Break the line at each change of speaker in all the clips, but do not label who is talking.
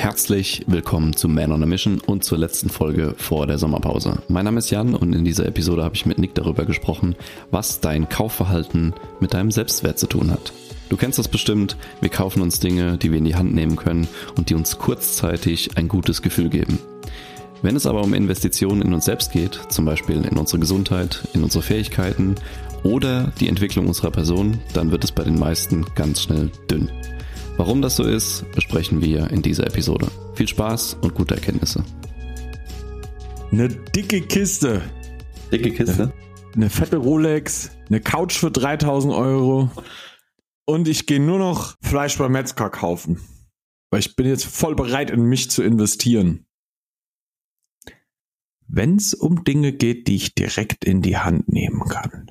Herzlich willkommen zu Man on a Mission und zur letzten Folge vor der Sommerpause. Mein Name ist Jan und in dieser Episode habe ich mit Nick darüber gesprochen, was dein Kaufverhalten mit deinem Selbstwert zu tun hat. Du kennst das bestimmt, wir kaufen uns Dinge, die wir in die Hand nehmen können und die uns kurzzeitig ein gutes Gefühl geben. Wenn es aber um Investitionen in uns selbst geht, zum Beispiel in unsere Gesundheit, in unsere Fähigkeiten oder die Entwicklung unserer Person, dann wird es bei den meisten ganz schnell dünn. Warum das so ist, besprechen wir in dieser Episode. Viel Spaß und gute Erkenntnisse.
Eine dicke Kiste.
Dicke Kiste?
Eine fette Rolex, eine Couch für 3000 Euro. Und ich gehe nur noch Fleisch beim Metzger kaufen. Weil ich bin jetzt voll bereit, in mich zu investieren. Wenn es um Dinge geht, die ich direkt in die Hand nehmen kann.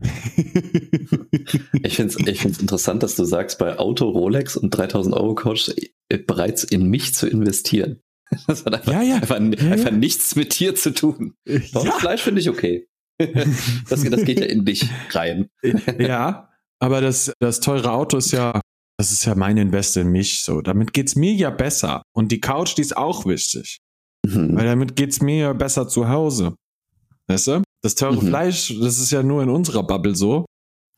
ich finde es ich find's interessant, dass du sagst, bei Auto, Rolex und 3000 Euro Couch äh, bereits in mich zu investieren. Das hat einfach, ja, ja. einfach, ja, einfach nichts mit dir zu tun. Fleisch finde ich okay. Das, das geht ja in dich rein.
Ja, aber das, das teure Auto ist ja, das ist ja mein Invest in mich. So, damit geht's mir ja besser. Und die Couch, die ist auch wichtig. Mhm. Weil damit geht's mir ja besser zu Hause. Weißt du? Das teure mhm. Fleisch, das ist ja nur in unserer Bubble so,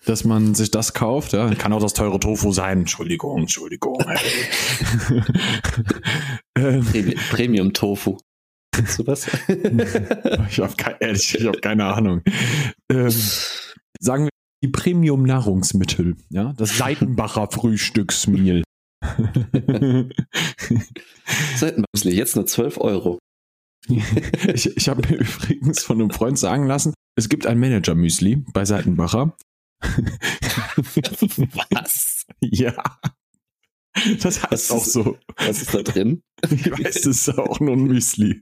dass man sich das kauft. Ja, kann auch das teure Tofu sein. Entschuldigung, Entschuldigung.
Ähm. Premium Tofu.
Kennst du das? ich habe ke ehrlich, ich hab keine Ahnung. Ähm, sagen wir die Premium Nahrungsmittel, ja, das Seitenbacher Frühstücksmehl.
Seitenbacher, jetzt nur 12 Euro.
ich ich habe mir übrigens von einem Freund sagen lassen, es gibt ein Manager-Müsli bei Seitenbacher.
Was?
Ja. Das heißt was auch
ist,
so.
Was ist da drin?
Ich weiß, es ist auch nur ein Müsli.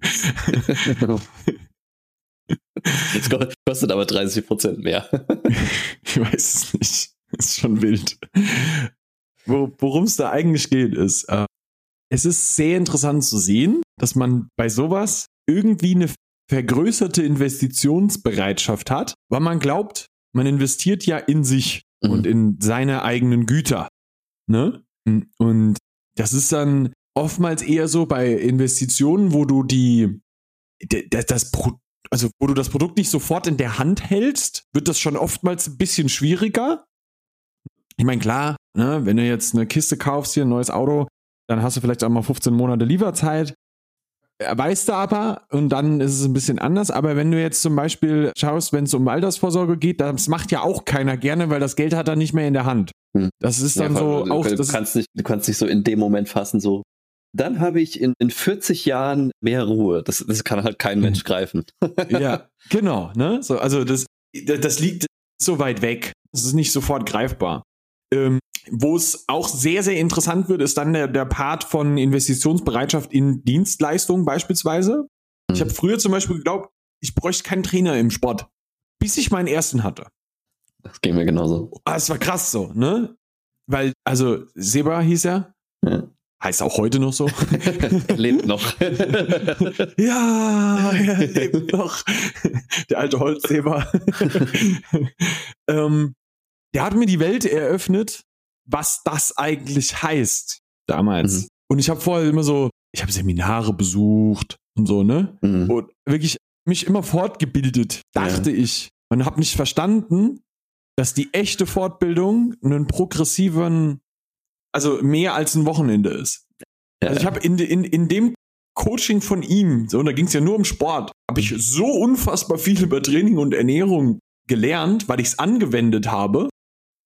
Jetzt kostet aber 30 Prozent mehr.
Ich weiß es nicht. Das ist schon wild. Worum es da eigentlich geht, ist, äh, es ist sehr interessant zu sehen, dass man bei sowas irgendwie eine vergrößerte Investitionsbereitschaft hat, weil man glaubt, man investiert ja in sich mhm. und in seine eigenen Güter. Ne? Und das ist dann oftmals eher so bei Investitionen, wo du die, das, das also wo du das Produkt nicht sofort in der Hand hältst, wird das schon oftmals ein bisschen schwieriger. Ich meine, klar, ne, wenn du jetzt eine Kiste kaufst, hier ein neues Auto, dann hast du vielleicht auch mal 15 Monate Lieferzeit. Weißt du aber, und dann ist es ein bisschen anders. Aber wenn du jetzt zum Beispiel schaust, wenn es um Altersvorsorge geht, das macht ja auch keiner gerne, weil das Geld hat er nicht mehr in der Hand. Hm. Das ist dann ja, so
du,
auch.
Du kannst, nicht, du kannst nicht so in dem Moment fassen, so. Dann habe ich in, in 40 Jahren mehr Ruhe. Das, das kann halt kein Mensch greifen.
ja, genau. Ne? So, also das, das liegt so weit weg. Das ist nicht sofort greifbar. Ähm, wo es auch sehr, sehr interessant wird, ist dann der, der Part von Investitionsbereitschaft in Dienstleistungen beispielsweise. Mhm. Ich habe früher zum Beispiel geglaubt, ich bräuchte keinen Trainer im Sport, bis ich meinen ersten hatte.
Das ging mir genauso.
Ah, es war krass so, ne? Weil, also, Seba hieß er. Ja. Heißt auch heute noch so.
er lebt noch.
ja, er lebt noch. Der alte Holzseba. ähm, der hat mir die Welt eröffnet, was das eigentlich heißt damals. Mhm. Und ich habe vorher immer so, ich habe Seminare besucht und so, ne? Mhm. Und wirklich mich immer fortgebildet, dachte ja. ich. Und habe nicht verstanden, dass die echte Fortbildung einen progressiven, also mehr als ein Wochenende ist. Ja. Also ich habe in, in, in dem Coaching von ihm, so, und da ging es ja nur um Sport, habe ich so unfassbar viel über Training und Ernährung gelernt, weil ich es angewendet habe.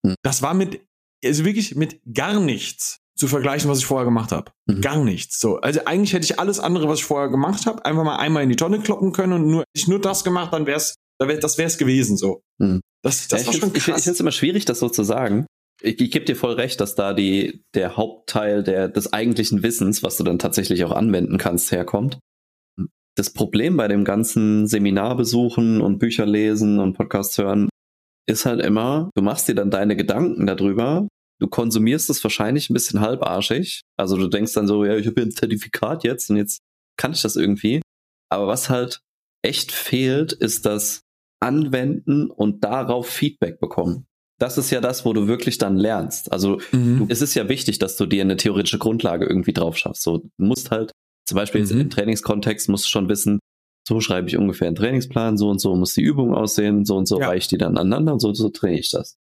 Hm. Das war mit also wirklich mit gar nichts zu vergleichen, was ich vorher gemacht habe. Mhm. Gar nichts. So, also eigentlich hätte ich alles andere, was ich vorher gemacht habe, einfach mal einmal in die Tonne kloppen können und nur ich nur das gemacht, dann wär's, das wäre es gewesen. So,
mhm. das, das ja, war schon krass. Ich finde es immer schwierig, das so zu sagen. Ich, ich gebe dir voll recht, dass da die der Hauptteil der des eigentlichen Wissens, was du dann tatsächlich auch anwenden kannst, herkommt. Das Problem bei dem ganzen Seminarbesuchen und Bücher lesen und Podcasts hören ist halt immer, du machst dir dann deine Gedanken darüber, du konsumierst es wahrscheinlich ein bisschen halbarschig. Also du denkst dann so, ja, ich habe hier ein Zertifikat jetzt und jetzt kann ich das irgendwie. Aber was halt echt fehlt, ist das Anwenden und darauf Feedback bekommen. das ist ja das, wo du wirklich dann lernst. Also
Mhm.
es ist ja wichtig, dass du dir eine theoretische Grundlage irgendwie drauf schaffst. So, du musst halt, zum Beispiel jetzt
Mhm.
im Trainingskontext, musst du schon wissen, so schreibe ich ungefähr einen Trainingsplan, so und so muss die Übung aussehen, so und so
Ja.
reiche ich die dann aneinander und so und so trainiere ich das.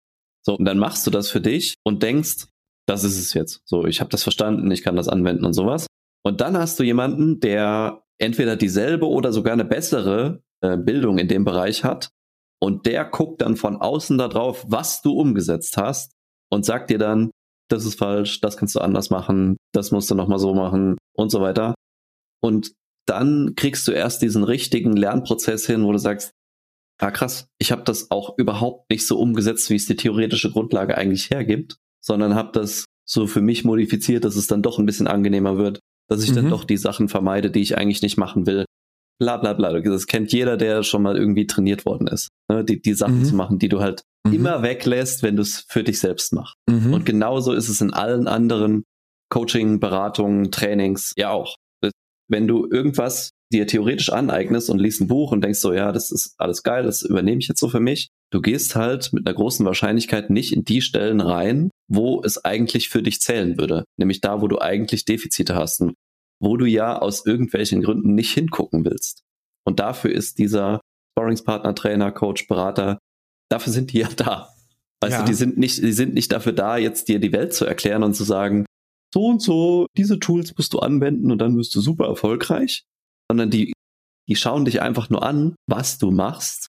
So, und dann machst du das für dich und denkst, das ist es jetzt. So, ich habe das verstanden, ich kann das anwenden und sowas. Und dann hast du jemanden, der entweder dieselbe oder sogar eine bessere äh, Bildung in dem Bereich hat. Und der guckt dann von außen da drauf, was du umgesetzt hast und sagt dir dann, das ist falsch, das kannst du anders machen, das musst du nochmal so machen und so weiter. Und dann kriegst du erst diesen richtigen Lernprozess hin, wo du sagst, ah krass, ich habe das auch überhaupt nicht so umgesetzt, wie es die theoretische Grundlage eigentlich hergibt, sondern habe das so für mich modifiziert, dass es dann doch ein bisschen angenehmer wird, dass ich dann
Mhm.
doch die Sachen vermeide, die ich eigentlich nicht machen will. Bla bla bla. Das kennt jeder, der schon mal irgendwie trainiert worden ist. Ne? Die, die Sachen
Mhm.
zu machen, die du halt
Mhm.
immer weglässt, wenn du es für dich selbst machst.
Mhm.
Und genauso ist es in allen anderen Coaching, Beratungen, Trainings ja auch. Wenn du irgendwas dir theoretisch aneignest und liest ein Buch und denkst so, ja, das ist alles geil, das übernehme ich jetzt so für mich. Du gehst halt mit einer großen Wahrscheinlichkeit nicht in die Stellen rein, wo es eigentlich für dich zählen würde. Nämlich da, wo du eigentlich Defizite hast und wo du ja aus irgendwelchen Gründen nicht hingucken willst. Und dafür ist dieser Sparringspartner, Trainer, Coach, Berater, dafür sind die ja da. Weißt
Ja.
du, die sind nicht, die sind nicht dafür da, jetzt dir die Welt zu erklären und zu sagen, so und so, diese Tools musst du anwenden und dann wirst du super erfolgreich, sondern die, die schauen dich einfach nur an, was du machst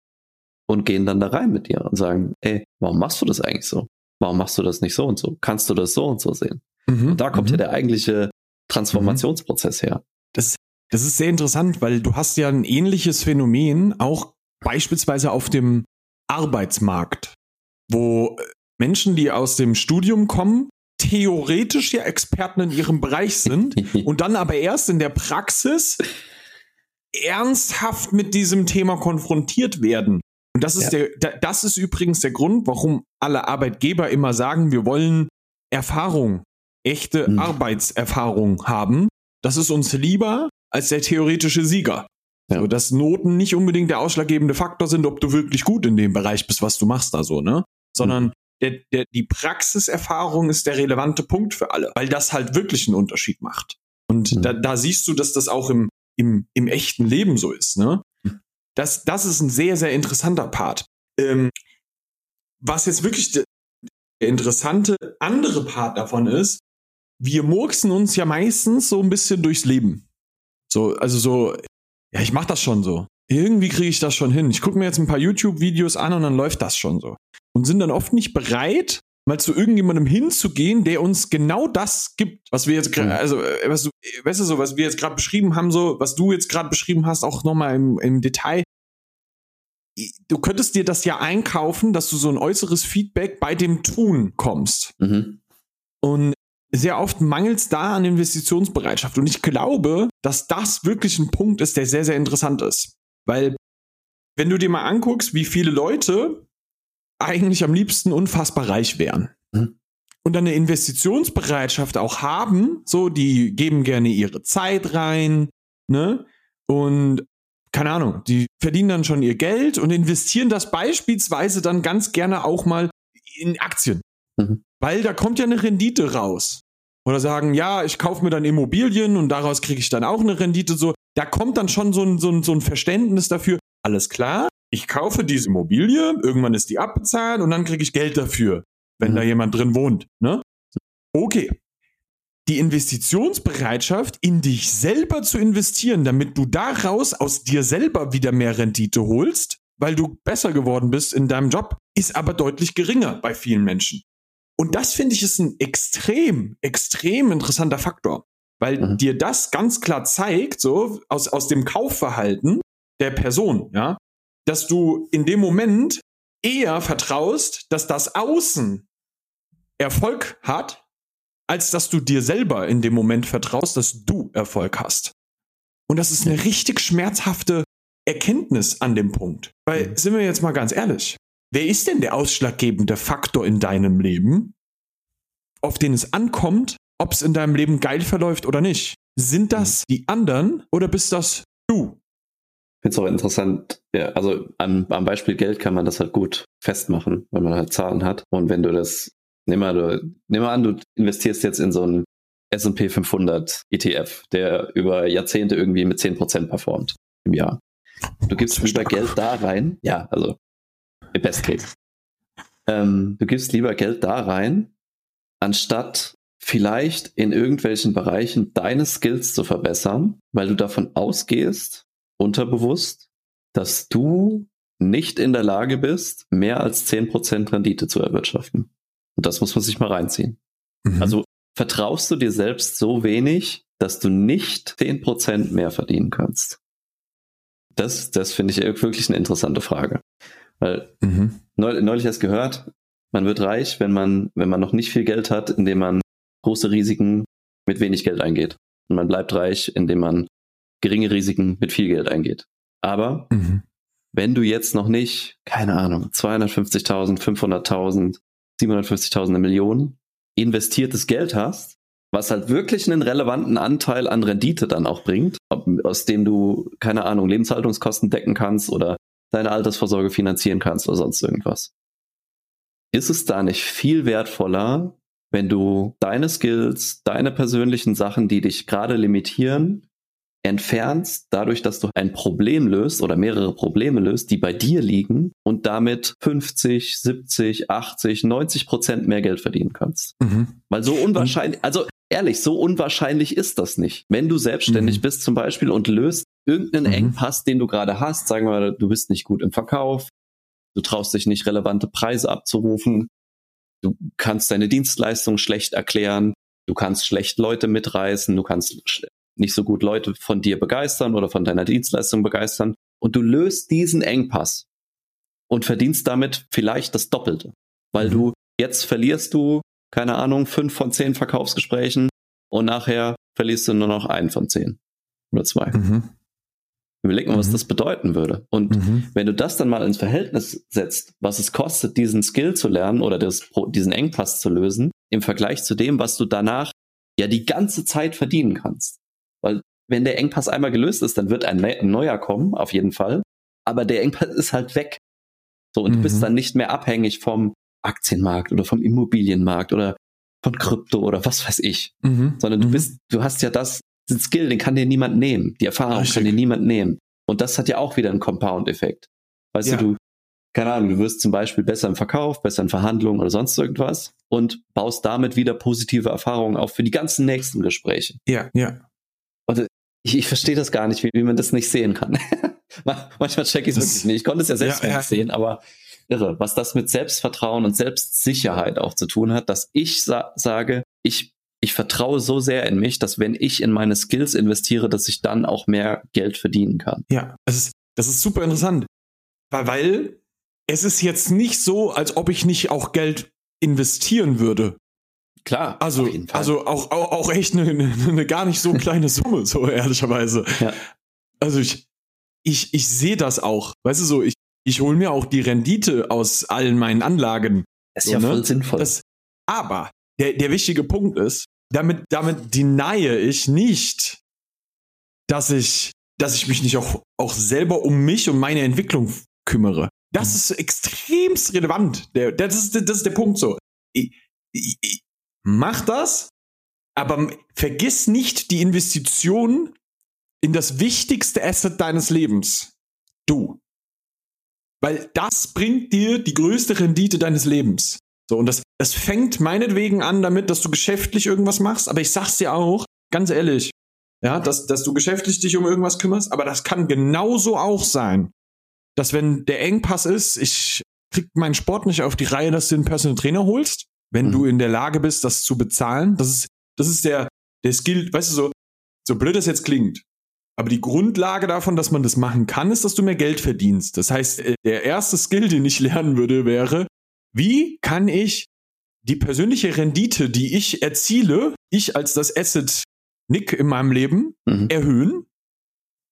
und gehen dann da rein mit dir und sagen, ey, warum machst du das eigentlich so? Warum machst du das nicht so und so? Kannst du das so und so sehen?
Mhm.
Und da kommt
Mhm.
ja der eigentliche Transformationsprozess her.
Das, das ist sehr interessant, weil du hast ja ein ähnliches Phänomen auch beispielsweise auf dem Arbeitsmarkt, wo Menschen, die aus dem Studium kommen, theoretisch ja Experten in ihrem Bereich sind und dann aber erst in der Praxis ernsthaft mit diesem Thema konfrontiert werden. Und das ist
Ja.
der, da- das ist übrigens der Grund, warum alle Arbeitgeber immer sagen, wir wollen Erfahrung, echte
Mhm.
Arbeitserfahrung haben. Das ist uns lieber als der theoretische Sieger.
Ja.
So, dass Noten nicht unbedingt der ausschlaggebende Faktor sind, ob du wirklich gut in dem Bereich bist, was du machst da so, ne? Sondern der, der, die Praxiserfahrung ist der relevante Punkt für alle, weil das halt wirklich einen Unterschied macht. Und
Mhm.
da, da siehst du, dass das auch im, im, im echten Leben so ist, ne? Das, das ist ein sehr, sehr interessanter Part. Ähm, was jetzt wirklich der, interessante andere Part davon ist, wir murksen uns ja meistens so ein bisschen durchs Leben. So, also so, ja, ich mach das schon so. Irgendwie kriege ich das schon hin. Ich gucke mir jetzt ein paar YouTube-Videos an und dann läuft das schon so. Und sind dann oft nicht bereit, mal zu irgendjemandem hinzugehen, der uns genau das gibt, was wir jetzt gerade,
Mhm.
also, äh, was du, weißt du so, was wir jetzt gerade beschrieben haben, so, was du jetzt gerade beschrieben hast, auch nochmal im, im Detail. Du könntest dir das ja einkaufen, dass du so ein äußeres Feedback bei dem Tun kommst.
Mhm.
Und sehr oft mangelt es da an Investitionsbereitschaft. Und ich glaube, dass das wirklich ein Punkt ist, der sehr, sehr interessant ist. Weil, wenn du dir mal anguckst, wie viele Leute eigentlich am liebsten unfassbar reich wären.
Mhm.
Und dann eine Investitionsbereitschaft auch haben, so, die geben gerne ihre Zeit rein, ne? Und keine Ahnung, die verdienen dann schon ihr Geld und investieren das beispielsweise dann ganz gerne auch mal in Aktien.
Mhm.
Weil da kommt ja eine Rendite raus. Oder sagen, ja, ich kaufe mir dann Immobilien und daraus kriege ich dann auch eine Rendite. So, da kommt dann schon so ein, so ein, so ein Verständnis dafür. Alles klar, ich kaufe diese Immobilie, irgendwann ist die abbezahlt und dann kriege ich Geld dafür, wenn
Mhm.
da jemand drin wohnt. Ne? Okay. Die Investitionsbereitschaft, in dich selber zu investieren, damit du daraus aus dir selber wieder mehr Rendite holst, weil du besser geworden bist in deinem Job, ist aber deutlich geringer bei vielen Menschen. Und das finde ich ist ein extrem, extrem interessanter Faktor, weil
Mhm.
dir das ganz klar zeigt, so aus, aus dem Kaufverhalten der Person, ja, dass du in dem Moment eher vertraust, dass das Außen Erfolg hat, als dass du dir selber in dem Moment vertraust, dass du Erfolg hast. Und das ist eine richtig schmerzhafte Erkenntnis an dem Punkt. Weil,
Mhm.
sind wir jetzt mal ganz ehrlich, wer ist denn der ausschlaggebende Faktor in deinem Leben, auf den es ankommt, ob es in deinem Leben geil verläuft oder nicht? Sind das die anderen oder bist das du?
Finde es auch interessant, ja, also am, am Beispiel Geld kann man das halt gut festmachen, wenn man halt Zahlen hat. Und wenn du das, nimm mal, du, nimm mal an, du investierst jetzt in so einen S&P 500 ETF, der über Jahrzehnte irgendwie mit 10% performt im Jahr. Du gibst lieber Geld da rein, ja, also im Best Case. Ähm, du gibst lieber Geld da rein, anstatt vielleicht in irgendwelchen Bereichen deine Skills zu verbessern, weil du davon ausgehst, unterbewusst, dass du nicht in der Lage bist, mehr als 10% Rendite zu erwirtschaften. Und das muss man sich mal reinziehen. Mhm. Also vertraust du dir selbst so wenig, dass du nicht 10% mehr verdienen kannst? Das, das finde ich wirklich eine interessante Frage. Weil mhm. neulich erst gehört, man wird reich, wenn man, wenn man noch nicht viel Geld hat, indem man große Risiken mit wenig Geld eingeht. Und man bleibt reich, indem man geringe Risiken mit viel Geld eingeht. Aber mhm. wenn du jetzt noch nicht, keine Ahnung, 250.000, 500.000, 750.000, eine Million investiertes Geld hast, was halt wirklich einen relevanten Anteil an Rendite dann auch bringt, aus dem du, keine Ahnung, Lebenshaltungskosten decken kannst oder deine Altersvorsorge finanzieren kannst oder sonst irgendwas. Ist es da nicht viel wertvoller, wenn du deine Skills, deine persönlichen Sachen, die dich gerade limitieren, entfernst, dadurch, dass du ein Problem löst oder mehrere Probleme löst, die bei dir liegen und damit 50, 70, 80, 90 Prozent mehr Geld verdienen kannst. Mhm. Weil so unwahrscheinlich, also ehrlich, so unwahrscheinlich ist das nicht. Wenn du selbstständig mhm. bist zum Beispiel und löst irgendeinen mhm. Engpass, den du gerade hast, sagen wir mal, du bist nicht gut im Verkauf, du traust dich nicht relevante Preise abzurufen, du kannst deine Dienstleistung schlecht erklären, du kannst schlecht Leute mitreißen, du kannst nicht so gut Leute von dir begeistern oder von deiner Dienstleistung begeistern und du löst diesen Engpass und verdienst damit vielleicht das Doppelte, weil mhm. du jetzt verlierst du, keine Ahnung, fünf von zehn Verkaufsgesprächen und nachher verlierst du nur noch einen von zehn oder zwei. Mhm. Überleg mal, was mhm. das bedeuten würde. Und mhm. wenn du das dann mal ins Verhältnis setzt, was es kostet, diesen Skill zu lernen oder das, diesen Engpass zu lösen, im Vergleich zu dem, was du danach ja die ganze Zeit verdienen kannst. Weil wenn der Engpass einmal gelöst ist, dann wird ein, neuer kommen, auf jeden Fall. Aber der Engpass ist halt weg. So, und mhm. du bist mhm. dann nicht mehr abhängig vom Aktienmarkt oder vom Immobilienmarkt oder von Krypto oder was weiß ich. Mhm. Sondern du mhm. bist, du hast ja das, den Skill, den kann dir niemand nehmen. Die Erfahrung Richtig. kann dir niemand nehmen. Und das hat ja auch wieder einen Compound-Effekt. Weißt ja. du, du, keine Ahnung, du wirst zum Beispiel besser im Verkauf, besser in Verhandlungen oder sonst irgendwas und baust damit wieder positive Erfahrungen auf für die ganzen nächsten Gespräche.
Ja, ja.
Ich, ich verstehe das gar nicht, wie, wie man das nicht sehen kann. Manchmal check ich es wirklich nicht. Ich konnte es ja selbst ja, ja. nicht sehen, aber irre, was das mit Selbstvertrauen und Selbstsicherheit auch zu tun hat, dass ich sa sage, ich, ich vertraue so sehr in mich, dass wenn ich in meine Skills investiere, dass ich dann auch mehr Geld verdienen kann.
Ja, das ist, das ist super interessant, weil, weil es ist jetzt nicht so, als ob ich nicht auch Geld investieren würde.
Klar.
Also, also auch, auch, auch echt eine, eine, eine gar nicht so kleine Summe, so ehrlicherweise. Ja. Also ich, ich, ich sehe das auch. Weißt du so, ich, ich hole mir auch die Rendite aus allen meinen Anlagen.
Das ist so, ja voll ne? sinnvoll. Das,
aber der, der wichtige Punkt ist, damit, damit denie ich nicht, dass ich, dass ich mich nicht auch, auch selber um mich und meine Entwicklung kümmere. Das mhm. ist extremst relevant. Der, das, ist, das ist der Punkt so. Ich, ich, mach das, aber vergiss nicht die Investition in das wichtigste Asset deines Lebens. Du. Weil das bringt dir die größte Rendite deines Lebens. So, und das, das fängt meinetwegen an damit, dass du geschäftlich irgendwas machst, aber ich sag's dir auch, ganz ehrlich, ja, dass, dass du geschäftlich dich um irgendwas kümmerst, aber das kann genauso auch sein, dass wenn der Engpass ist, ich krieg meinen Sport nicht auf die Reihe, dass du einen Personal Trainer holst, wenn mhm. du in der Lage bist, das zu bezahlen. Das ist, das ist der, der Skill, weißt du, so, so blöd das jetzt klingt. Aber die Grundlage davon, dass man das machen kann, ist, dass du mehr Geld verdienst. Das heißt, äh, der erste Skill, den ich lernen würde, wäre, wie kann ich die persönliche Rendite, die ich erziele, ich als das Asset Nick in meinem Leben, mhm. erhöhen,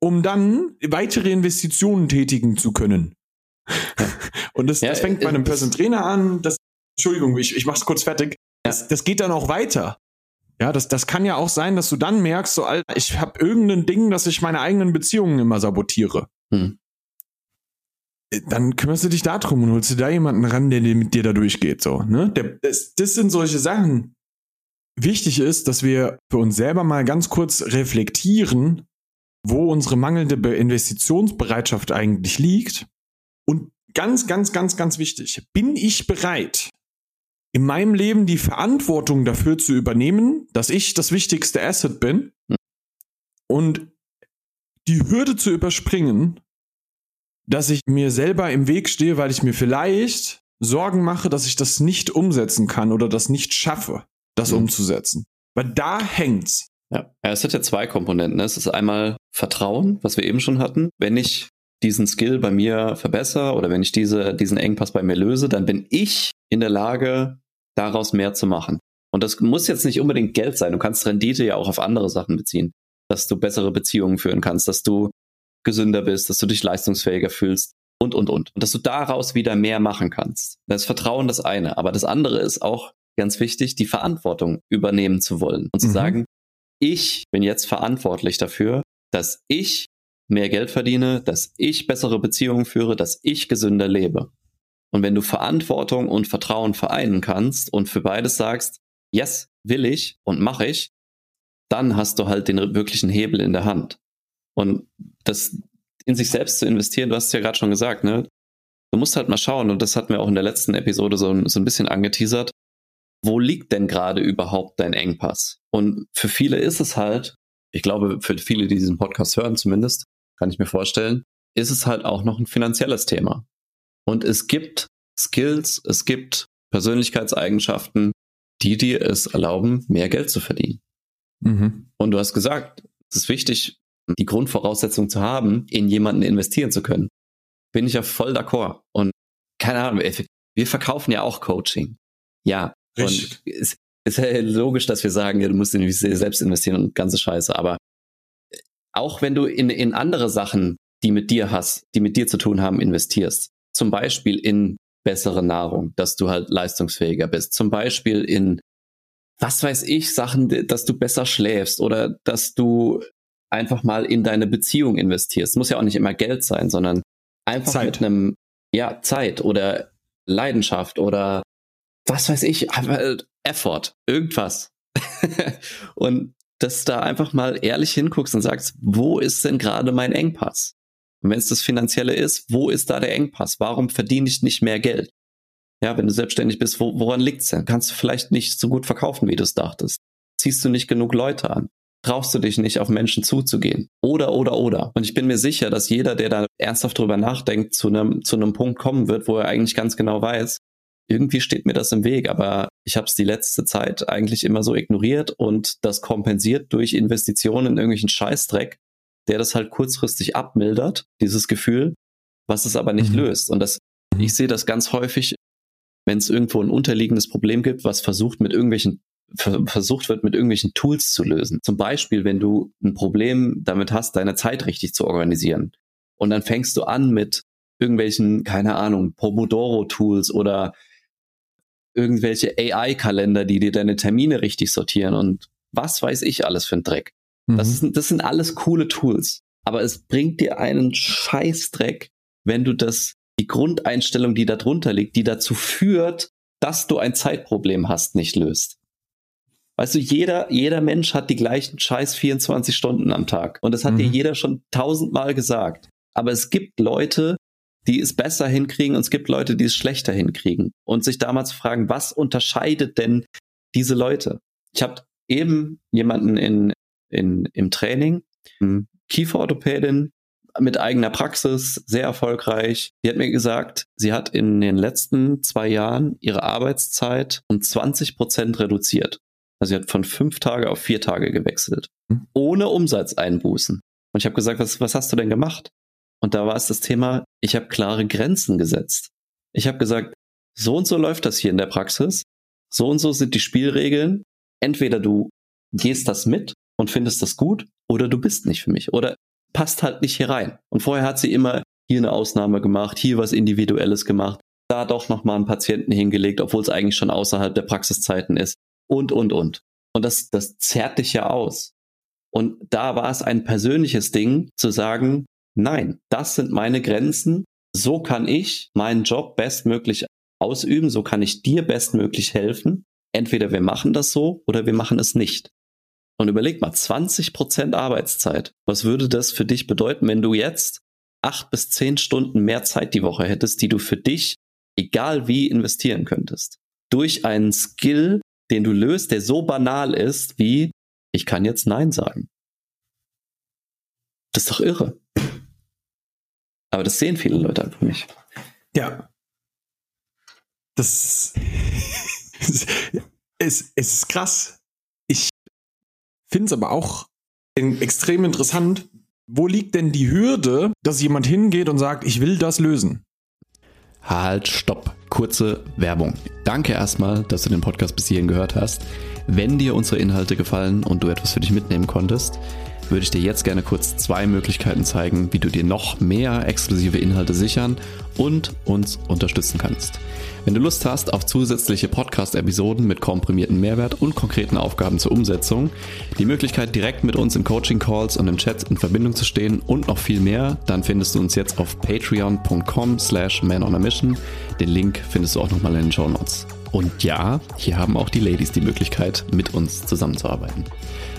um dann weitere Investitionen tätigen zu können. Und das, ja, das fängt bei einem äh, Person Trainer an, das Entschuldigung, ich, ich mach's kurz fertig. Das, das geht dann auch weiter. Ja, das, das kann ja auch sein, dass du dann merkst, so, Alter, ich habe irgendein Ding, dass ich meine eigenen Beziehungen immer sabotiere. hm. Äh, dann kümmerst du dich da drum und holst dir da jemanden ran, der mit dir da durchgeht. So, ne? Der, das, das sind solche Sachen. Wichtig ist, dass wir für uns selber mal ganz kurz reflektieren, wo unsere mangelnde Investitionsbereitschaft eigentlich liegt. Und ganz, ganz, ganz, ganz wichtig, bin ich bereit, in meinem Leben die Verantwortung dafür zu übernehmen, dass ich das wichtigste Asset bin hm. und die Hürde zu überspringen, dass ich mir selber im Weg stehe, weil ich mir vielleicht Sorgen mache, dass ich das nicht umsetzen kann oder das nicht schaffe, das mhm. umzusetzen. Weil da hängt's.
Ja, es hat ja zwei Komponenten. Ne? Es ist einmal Vertrauen, was wir eben schon hatten. Wenn ich diesen Skill bei mir verbessere oder wenn ich diese, diesen Engpass bei mir löse, dann bin ich in der Lage, daraus mehr zu machen. Und das muss jetzt nicht unbedingt Geld sein. Du kannst Rendite ja auch auf andere Sachen beziehen. Dass du bessere Beziehungen führen kannst, dass du gesünder bist, dass du dich leistungsfähiger fühlst und, und, und. Und dass du daraus wieder mehr machen kannst. Das Vertrauen das eine. Aber das andere ist auch ganz wichtig, die Verantwortung übernehmen zu wollen und zu mhm. sagen, ich bin jetzt verantwortlich dafür, dass ich mehr Geld verdiene, dass ich bessere Beziehungen führe, dass ich gesünder lebe. Und wenn du Verantwortung und Vertrauen vereinen kannst und für beides sagst, yes, will ich und mache ich, dann hast du halt den wirklichen Hebel in der Hand. Und das in sich selbst zu investieren, du hast es ja gerade schon gesagt, ne? Du musst halt mal schauen, und das hatten wir auch in der letzten Episode so, so ein bisschen angeteasert, wo liegt denn gerade überhaupt dein Engpass? Und für viele ist es halt, ich glaube, für viele, die diesen Podcast hören zumindest, kann ich mir vorstellen, ist es halt auch noch ein finanzielles Thema. Und es gibt Skills, es gibt Persönlichkeitseigenschaften, die dir es erlauben, mehr Geld zu verdienen. Mhm. Und du hast gesagt, es ist wichtig, die Grundvoraussetzung zu haben, in jemanden investieren zu können. Bin ich ja voll d'accord. Und keine Ahnung, wir verkaufen ja auch Coaching. Ja. Richtig. Und es ist ja logisch, dass wir sagen, ja, du musst in selbst investieren und ganze Scheiße. Aber auch wenn du in, in andere Sachen, die mit dir hast, die mit dir zu tun haben, investierst, zum Beispiel in bessere Nahrung, dass du halt leistungsfähiger bist, zum Beispiel in was weiß ich, Sachen, dass du besser schläfst oder dass du einfach mal in deine Beziehung investierst. Muss ja auch nicht immer Geld sein, sondern einfach Zeit. mit einem, ja, Zeit oder Leidenschaft oder was weiß ich, Effort, irgendwas. und dass da einfach mal ehrlich hinguckst und sagst, wo ist denn gerade mein Engpass? Und wenn es das Finanzielle ist, wo ist da der Engpass? Warum verdiene ich nicht mehr Geld? Ja, wenn du selbstständig bist, wo, woran liegt's denn? Kannst du vielleicht nicht so gut verkaufen, wie du es dachtest? Ziehst du nicht genug Leute an? traust du dich nicht, auf Menschen zuzugehen. Oder, oder, oder. Und ich bin mir sicher, dass jeder, der da ernsthaft drüber nachdenkt, zu einem, zu einem Punkt kommen wird, wo er eigentlich ganz genau weiß, irgendwie steht mir das im Weg, aber ich habe es die letzte Zeit eigentlich immer so ignoriert und das kompensiert durch Investitionen in irgendwelchen Scheißdreck, der das halt kurzfristig abmildert, dieses Gefühl, was es aber nicht mhm. löst. Und das, ich sehe das ganz häufig, wenn es irgendwo ein unterliegendes Problem gibt, was versucht mit irgendwelchen versucht wird, mit irgendwelchen Tools zu lösen. Zum Beispiel, wenn du ein Problem damit hast, deine Zeit richtig zu organisieren. Und dann fängst du an mit irgendwelchen, keine Ahnung, Pomodoro-Tools oder irgendwelche AI-Kalender, die dir deine Termine richtig sortieren und was weiß ich alles für ein Dreck. Mhm. Das, ist, das sind alles coole Tools. Aber es bringt dir einen Scheißdreck, wenn du das, die Grundeinstellung, die da drunter liegt, die dazu führt, dass du ein Zeitproblem hast, nicht löst. Weißt du, jeder, jeder Mensch hat die gleichen scheiß 24 Stunden am Tag. Und das hat mhm. dir jeder schon tausendmal gesagt. Aber es gibt Leute, die es besser hinkriegen und es gibt Leute, die es schlechter hinkriegen. Und sich damals fragen, was unterscheidet denn diese Leute? Ich habe eben jemanden in, in, im Training, hm, Kieferorthopädin mit eigener Praxis, sehr erfolgreich. Die hat mir gesagt, sie hat in den letzten zwei Jahren ihre Arbeitszeit um 20 Prozent reduziert. Also sie hat von fünf Tage auf vier Tage gewechselt. Mhm. Ohne Umsatzeinbußen. Und ich habe gesagt, was, was hast du denn gemacht? Und da war es das Thema, ich habe klare Grenzen gesetzt. Ich habe gesagt, so und so läuft das hier in der Praxis. So und so sind die Spielregeln. Entweder du gehst das mit und findest das gut oder du bist nicht für mich oder passt halt nicht hier rein. Und vorher hat sie immer hier eine Ausnahme gemacht, hier was Individuelles gemacht, da doch nochmal einen Patienten hingelegt, obwohl es eigentlich schon außerhalb der Praxiszeiten ist und, und, und. Und das, das zerrt dich ja aus. Und da war es ein persönliches Ding zu sagen, nein, das sind meine Grenzen. So kann ich meinen Job bestmöglich ausüben. So kann ich dir bestmöglich helfen. Entweder wir machen das so oder wir machen es nicht. Und überleg mal, 20 Prozent Arbeitszeit. Was würde das für dich bedeuten, wenn du jetzt acht bis zehn Stunden mehr Zeit die Woche hättest, die du für dich, egal wie, investieren könntest? Durch einen Skill, den du löst, der so banal ist wie, ich kann jetzt Nein sagen. Das ist doch irre. Aber das sehen viele Leute einfach nicht.
Ja. Das ist, es, es ist krass. Finde es aber auch extrem interessant. Wo liegt denn die Hürde, dass jemand hingeht und sagt, ich will das lösen?
Halt, stopp. Kurze Werbung. Danke erstmal, dass du den Podcast bis hierhin gehört hast. Wenn dir unsere Inhalte gefallen und du etwas für dich mitnehmen konntest, würde ich dir jetzt gerne kurz zwei Möglichkeiten zeigen, wie du dir noch mehr exklusive Inhalte sichern und uns unterstützen kannst. Wenn du Lust hast auf zusätzliche Podcast-Episoden mit komprimierten Mehrwert und konkreten Aufgaben zur Umsetzung, die Möglichkeit direkt mit uns in Coaching-Calls und im Chat in Verbindung zu stehen und noch viel mehr, dann findest du uns jetzt auf patreon.com slash manonamission. Den Link findest du auch nochmal in den Show Notes. Und ja, hier haben auch die Ladies die Möglichkeit, mit uns zusammenzuarbeiten.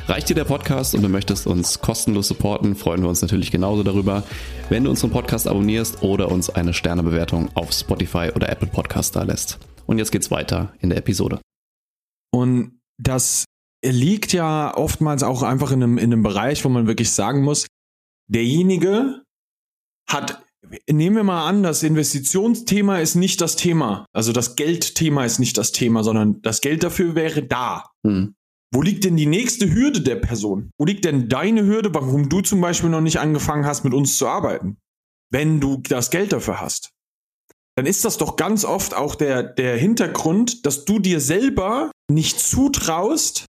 Reicht dir der Podcast und du möchtest uns kostenlos supporten, freuen wir uns natürlich genauso darüber, wenn du unseren Podcast abonnierst oder uns eine Sternebewertung auf Spotify oder Apple Podcast da lässt. Und jetzt geht's weiter in der Episode.
Und das liegt ja oftmals auch einfach in einem, in einem Bereich, wo man wirklich sagen muss, derjenige hat, nehmen wir mal an, das Investitionsthema ist nicht das Thema. Also das Geldthema ist nicht das Thema, sondern das Geld dafür wäre da. Hm. Wo liegt denn die nächste Hürde der Person? Wo liegt denn deine Hürde, warum du zum Beispiel noch nicht angefangen hast, mit uns zu arbeiten? Wenn du das Geld dafür hast. Dann ist das doch ganz oft auch der, der Hintergrund, dass du dir selber nicht zutraust,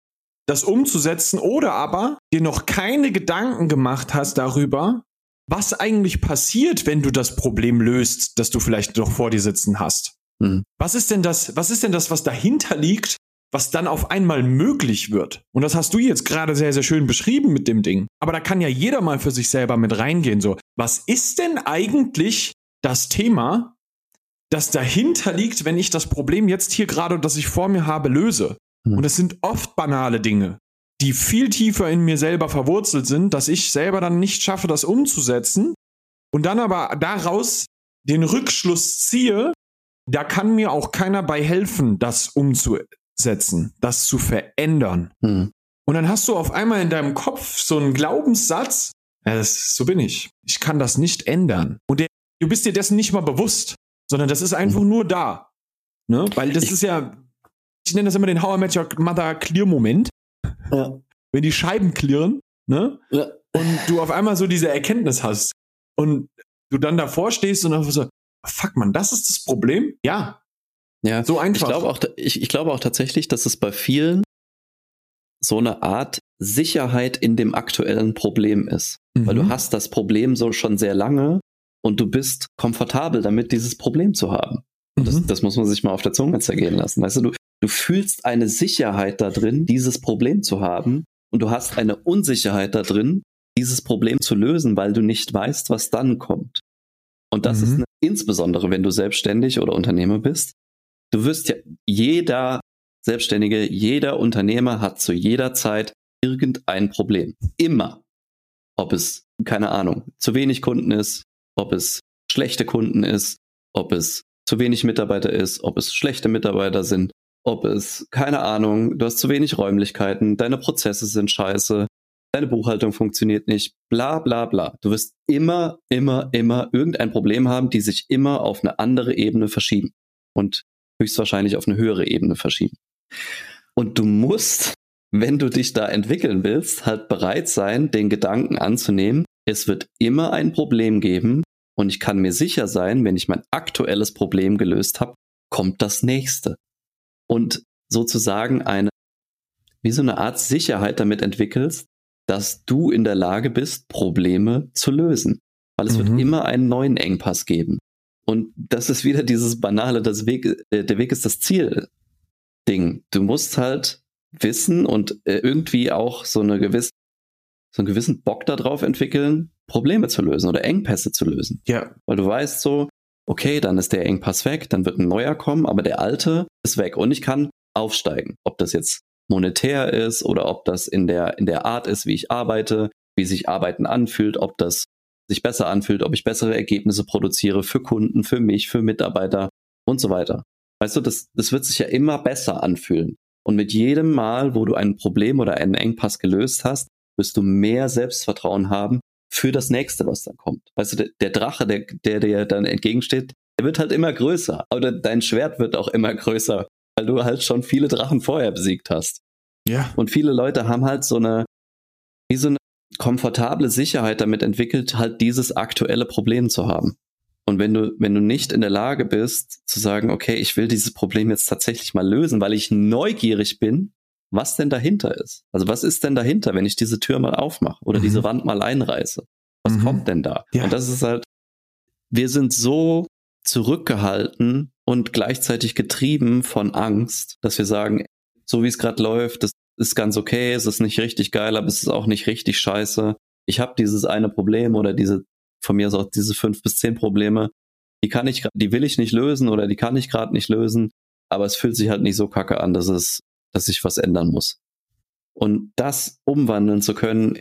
das umzusetzen oder aber dir noch keine Gedanken gemacht hast darüber, was eigentlich passiert, wenn du das Problem löst, das du vielleicht noch vor dir sitzen hast. Mhm. Was ist denn das, was ist denn das, was dahinter liegt, was dann auf einmal möglich wird. Und das hast du jetzt gerade sehr, sehr schön beschrieben mit dem Ding. Aber da kann ja jeder mal für sich selber mit reingehen. So, was ist denn eigentlich das Thema, das dahinter liegt, wenn ich das Problem jetzt hier gerade, das ich vor mir habe, löse? Hm. Und es sind oft banale Dinge, die viel tiefer in mir selber verwurzelt sind, dass ich selber dann nicht schaffe, das umzusetzen. Und dann aber daraus den Rückschluss ziehe, da kann mir auch keiner bei helfen, das umzusetzen setzen, das zu verändern. Hm. Und dann hast du auf einmal in deinem Kopf so einen Glaubenssatz, ja, das, so bin ich. Ich kann das nicht ändern. Und der, du bist dir dessen nicht mal bewusst, sondern das ist einfach hm. nur da. Ne? Weil das ich, ist ja, ich nenne das immer den How I Met Your Mother Clear Moment. Ja. Wenn die Scheiben clearen, ne? Ja. Und du auf einmal so diese Erkenntnis hast. Und du dann davor stehst und einfach so, fuck man, das ist das Problem? Ja,
ja, so einfach. Ich glaube auch, ich, ich glaube auch tatsächlich, dass es bei vielen so eine Art Sicherheit in dem aktuellen Problem ist. Mhm. Weil du mhm. hast das Problem so schon sehr lange und du bist komfortabel damit, dieses Problem zu haben. Mhm. Das, das, muss man sich mal auf der Zunge zergehen lassen. Weißt du, du, du fühlst eine Sicherheit da drin, dieses Problem zu haben und du hast eine Unsicherheit da drin, dieses Problem zu lösen, weil du nicht weißt, was dann kommt. Und das mhm. ist eine, insbesondere, wenn du selbstständig oder Unternehmer bist, Du wirst ja, jeder Selbstständige, jeder Unternehmer hat zu jeder Zeit irgendein Problem. Immer. Ob es, keine Ahnung, zu wenig Kunden ist, ob es schlechte Kunden ist, ob es zu wenig Mitarbeiter ist, ob es schlechte Mitarbeiter sind, ob es, keine Ahnung, du hast zu wenig Räumlichkeiten, deine Prozesse sind scheiße, deine Buchhaltung funktioniert nicht, bla bla bla. Du wirst immer, immer, immer irgendein Problem haben, die sich immer auf eine andere Ebene verschieben. Und höchstwahrscheinlich auf eine höhere Ebene verschieben. Und du musst, wenn du dich da entwickeln willst, halt bereit sein, den Gedanken anzunehmen, es wird immer ein Problem geben und ich kann mir sicher sein, wenn ich mein aktuelles Problem gelöst habe, kommt das nächste. Und sozusagen eine, wie so eine Art Sicherheit damit entwickelst, dass du in der Lage bist, Probleme zu lösen. Weil es mhm. wird immer einen neuen Engpass geben. Und das ist wieder dieses banale, das Weg, äh, der Weg ist das Ziel Ding. Du musst halt wissen und äh, irgendwie auch so eine gewisse, so einen gewissen Bock darauf entwickeln, Probleme zu lösen oder Engpässe zu lösen.
Ja.
Weil du weißt so, okay, dann ist der Engpass weg, dann wird ein neuer kommen, aber der alte ist weg und ich kann aufsteigen. Ob das jetzt monetär ist oder ob das in der, in der Art ist, wie ich arbeite, wie sich Arbeiten anfühlt, ob das sich besser anfühlt, ob ich bessere Ergebnisse produziere für Kunden, für mich, für Mitarbeiter und so weiter. Weißt du, das, das wird sich ja immer besser anfühlen. Und mit jedem Mal, wo du ein Problem oder einen Engpass gelöst hast, wirst du mehr Selbstvertrauen haben für das nächste, was dann kommt. Weißt du, der, der Drache, der, der dir dann entgegensteht, der wird halt immer größer. Aber dein Schwert wird auch immer größer, weil du halt schon viele Drachen vorher besiegt hast.
Ja.
Und viele Leute haben halt so eine, wie so eine komfortable Sicherheit damit entwickelt, halt dieses aktuelle Problem zu haben. Und wenn du, wenn du nicht in der Lage bist, zu sagen, okay, ich will dieses Problem jetzt tatsächlich mal lösen, weil ich neugierig bin, was denn dahinter ist. Also was ist denn dahinter, wenn ich diese Tür mal aufmache oder mhm. diese Wand mal einreiße? Was mhm. kommt denn da? Ja. Und das ist halt, wir sind so zurückgehalten und gleichzeitig getrieben von Angst, dass wir sagen, so wie es gerade läuft, das ist ganz okay, es ist nicht richtig geil, aber es ist auch nicht richtig scheiße. Ich habe dieses eine Problem oder diese, von mir aus auch diese fünf bis zehn Probleme, die kann ich, die will ich nicht lösen oder die kann ich gerade nicht lösen, aber es fühlt sich halt nicht so kacke an, dass es dass sich was ändern muss. Und das umwandeln zu können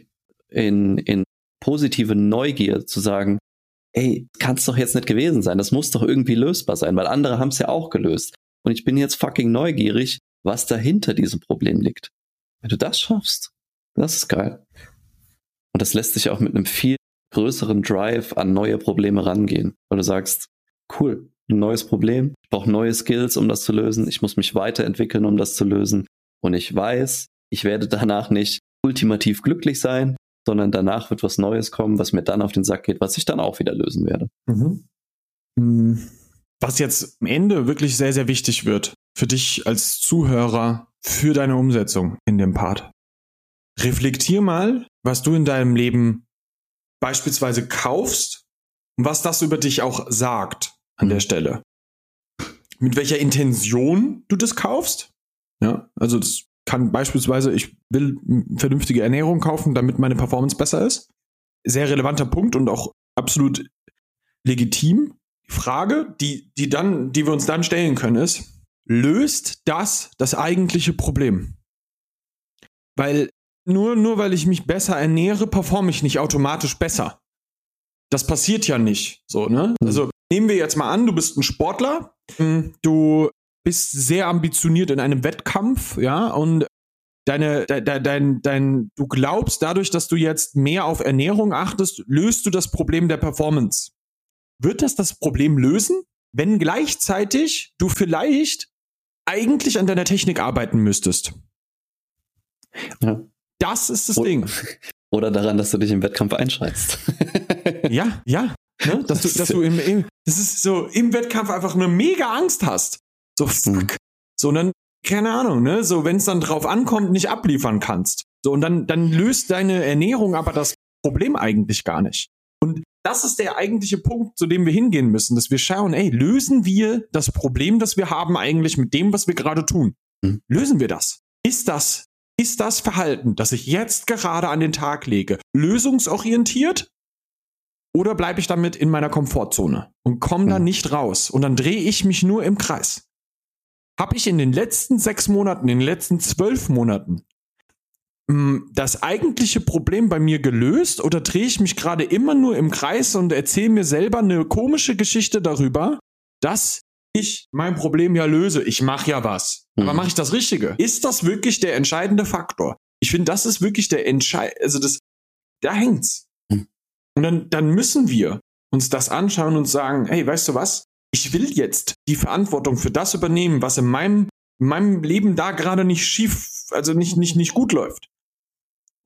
in, in positive Neugier, zu sagen, ey, kann es doch jetzt nicht gewesen sein, das muss doch irgendwie lösbar sein, weil andere haben es ja auch gelöst. Und ich bin jetzt fucking neugierig, was dahinter diesem Problem liegt. Wenn du das schaffst, das ist geil. Und das lässt sich auch mit einem viel größeren Drive an neue Probleme rangehen. Weil du sagst, cool, ein neues Problem, ich brauche neue Skills, um das zu lösen, ich muss mich weiterentwickeln, um das zu lösen. Und ich weiß, ich werde danach nicht ultimativ glücklich sein, sondern danach wird was Neues kommen, was mir dann auf den Sack geht, was ich dann auch wieder lösen werde. Mhm.
Hm. Was jetzt am Ende wirklich sehr, sehr wichtig wird für dich als Zuhörer, für deine Umsetzung in dem Part. Reflektier mal, was du in deinem Leben beispielsweise kaufst und was das über dich auch sagt an der Stelle. Mit welcher Intention du das kaufst. Ja, also das kann beispielsweise, ich will vernünftige Ernährung kaufen, damit meine Performance besser ist. Sehr relevanter Punkt und auch absolut legitim. Die Frage, die, die dann, die wir uns dann stellen können, ist, löst das das eigentliche Problem? Weil nur, nur weil ich mich besser ernähre, performe ich nicht automatisch besser. Das passiert ja nicht. So, ne? Also nehmen wir jetzt mal an, du bist ein Sportler, hm, du bist sehr ambitioniert in einem Wettkampf, ja, und deine, de, de, dein, dein, du glaubst, dadurch, dass du jetzt mehr auf Ernährung achtest, löst du das Problem der Performance. Wird das das Problem lösen, wenn gleichzeitig du vielleicht eigentlich an deiner Technik arbeiten müsstest? Ja. Das ist das
o
Ding.
Oder daran, dass du dich im Wettkampf einschreibst.
ja, ja. Ne? Dass du, dass du im, im, das ist so im Wettkampf einfach eine mega Angst hast. So, fuck. Mhm. So, und dann, keine Ahnung, ne? So, wenn es dann drauf ankommt, nicht abliefern kannst. So, und dann, dann löst deine Ernährung aber das Problem eigentlich gar nicht. Und das ist der eigentliche Punkt, zu dem wir hingehen müssen, dass wir schauen, ey, lösen wir das Problem, das wir haben eigentlich mit dem, was wir gerade tun? Mhm. Lösen wir das? Ist das, ist das Verhalten, das ich jetzt gerade an den Tag lege, lösungsorientiert oder bleibe ich damit in meiner Komfortzone und komme da hm. nicht raus und dann drehe ich mich nur im Kreis? Habe ich in den letzten sechs Monaten, in den letzten zwölf Monaten das eigentliche Problem bei mir gelöst oder drehe ich mich gerade immer nur im Kreis und erzähle mir selber eine komische Geschichte darüber, dass ich mein Problem ja löse. Ich mache ja was. Aber hm. mache ich das Richtige? Ist das wirklich der entscheidende Faktor? Ich finde, das ist wirklich der entscheidende, also das, da hängt's. Und dann, dann müssen wir uns das anschauen und sagen, hey, weißt du was? Ich will jetzt die Verantwortung für das übernehmen, was in meinem, in meinem Leben da gerade nicht schief, also nicht, nicht, nicht gut läuft.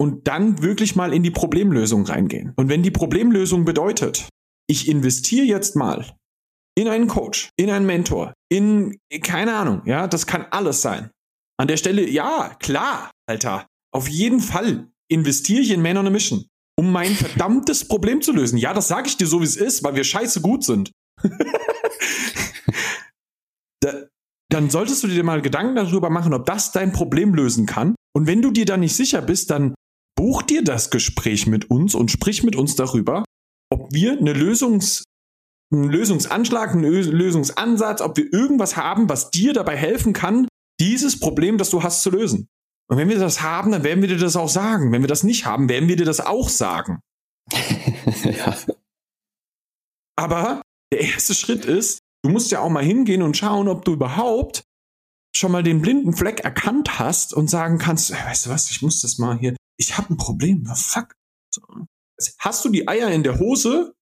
Und dann wirklich mal in die Problemlösung reingehen. Und wenn die Problemlösung bedeutet, ich investiere jetzt mal in einen Coach, in einen Mentor, in, keine Ahnung, ja, das kann alles sein. An der Stelle, ja, klar, Alter, auf jeden Fall investiere ich in Man on a Mission um mein verdammtes Problem zu lösen. Ja, das sage ich dir so, wie es ist, weil wir scheiße gut sind. da, dann solltest du dir mal Gedanken darüber machen, ob das dein Problem lösen kann. Und wenn du dir da nicht sicher bist, dann buch dir das Gespräch mit uns und sprich mit uns darüber, ob wir eine Lösungs, einen Lösungsanschlag, einen Lösungsansatz, ob wir irgendwas haben, was dir dabei helfen kann, dieses Problem, das du hast, zu lösen. Und wenn wir das haben, dann werden wir dir das auch sagen. Wenn wir das nicht haben, werden wir dir das auch sagen. ja. Aber der erste Schritt ist, du musst ja auch mal hingehen und schauen, ob du überhaupt schon mal den blinden Fleck erkannt hast und sagen kannst, weißt du was, ich muss das mal hier, ich habe ein Problem, fuck. Hast du die Eier in der Hose,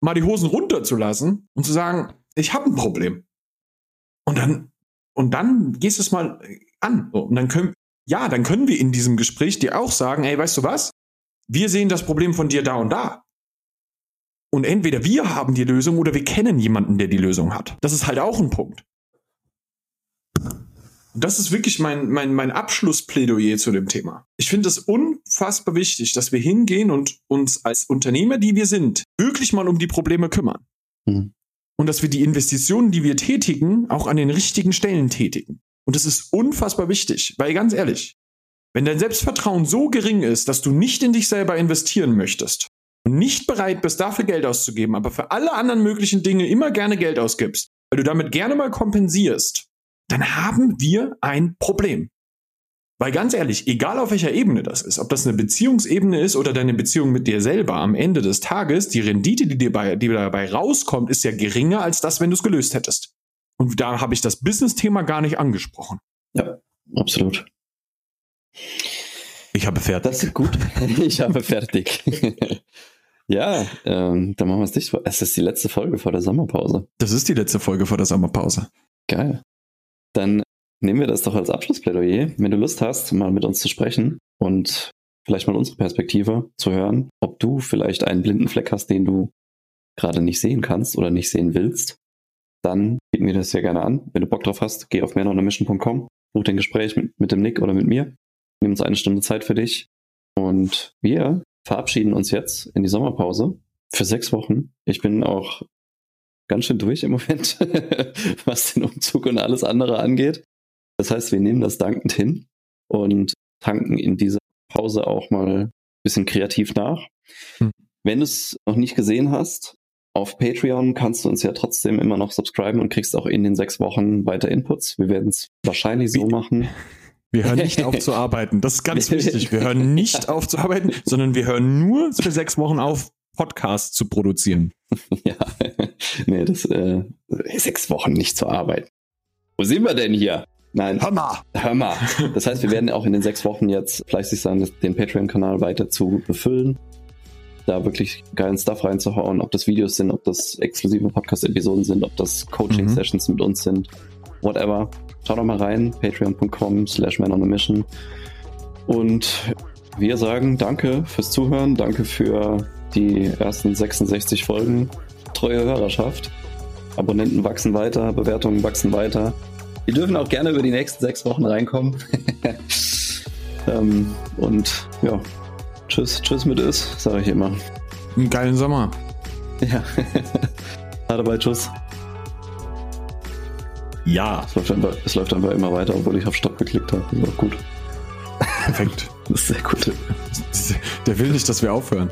mal die Hosen runterzulassen und zu sagen, ich habe ein Problem. Und dann, und dann gehst du es mal an. Und dann können, ja, dann können wir in diesem Gespräch dir auch sagen, ey, weißt du was? Wir sehen das Problem von dir da und da. Und entweder wir haben die Lösung oder wir kennen jemanden, der die Lösung hat. Das ist halt auch ein Punkt. Und das ist wirklich mein, mein, mein Abschlussplädoyer zu dem Thema. Ich finde es unfassbar wichtig, dass wir hingehen und uns als Unternehmer, die wir sind, wirklich mal um die Probleme kümmern. Mhm. Und dass wir die Investitionen, die wir tätigen, auch an den richtigen Stellen tätigen. Und das ist unfassbar wichtig, weil ganz ehrlich, wenn dein Selbstvertrauen so gering ist, dass du nicht in dich selber investieren möchtest und nicht bereit bist, dafür Geld auszugeben, aber für alle anderen möglichen Dinge immer gerne Geld ausgibst, weil du damit gerne mal kompensierst, dann haben wir ein Problem. Weil ganz ehrlich, egal auf welcher Ebene das ist, ob das eine Beziehungsebene ist oder deine Beziehung mit dir selber, am Ende des Tages, die Rendite, die dir bei, die dabei rauskommt, ist ja geringer als das, wenn du es gelöst hättest. Und da habe ich das Business-Thema gar nicht angesprochen.
Ja, absolut.
Ich habe fertig.
Das ist gut. Ich habe fertig. ja, ähm, dann machen wir es dicht. Es ist die letzte Folge vor der Sommerpause.
Das ist die letzte Folge vor der Sommerpause.
Geil. Dann nehmen wir das doch als Abschlussplädoyer. Wenn du Lust hast, mal mit uns zu sprechen und vielleicht mal unsere Perspektive zu hören, ob du vielleicht einen blinden Fleck hast, den du gerade nicht sehen kannst oder nicht sehen willst, dann bieten wir das sehr gerne an. Wenn du Bock drauf hast, geh auf manonamission.com, buch ein Gespräch mit, mit dem Nick oder mit mir. Nimm uns eine Stunde Zeit für dich. Und wir verabschieden uns jetzt in die Sommerpause für sechs Wochen. Ich bin auch ganz schön durch im Moment, was den Umzug und alles andere angeht. Das heißt, wir nehmen das dankend hin und tanken in dieser Pause auch mal ein bisschen kreativ nach. Hm. Wenn du es noch nicht gesehen hast, auf Patreon kannst du uns ja trotzdem immer noch subscriben und kriegst auch in den sechs Wochen weiter Inputs. Wir werden es wahrscheinlich so machen.
Wir hören nicht auf zu arbeiten. Das ist ganz wichtig. Wir hören nicht auf zu arbeiten, sondern wir hören nur für sechs Wochen auf, Podcasts zu produzieren.
Ja, nee, das äh, sechs Wochen nicht zu arbeiten. Wo sind wir denn hier? Nein.
Hör mal.
Hör mal. Das heißt, wir werden auch in den sechs Wochen jetzt fleißig sein, den Patreon-Kanal weiter zu befüllen da wirklich geilen Stuff reinzuhauen, ob das Videos sind, ob das exklusive Podcast-Episoden sind, ob das Coaching-Sessions mhm. mit uns sind, whatever. Schau doch mal rein, patreon.com slash man on a mission. Und wir sagen danke fürs Zuhören, danke für die ersten 66 Folgen. Treue Hörerschaft. Abonnenten wachsen weiter, Bewertungen wachsen weiter. Die dürfen auch gerne über die nächsten sechs Wochen reinkommen. ähm, und ja, Tschüss, tschüss mit es, sage ich immer.
Einen geilen Sommer.
Ja. dabei, tschüss.
Ja.
Es läuft, einfach, es läuft einfach immer weiter, obwohl ich auf Stopp geklickt habe. Das ist auch gut.
Perfekt.
Das ist sehr gut.
Der will nicht, dass wir aufhören.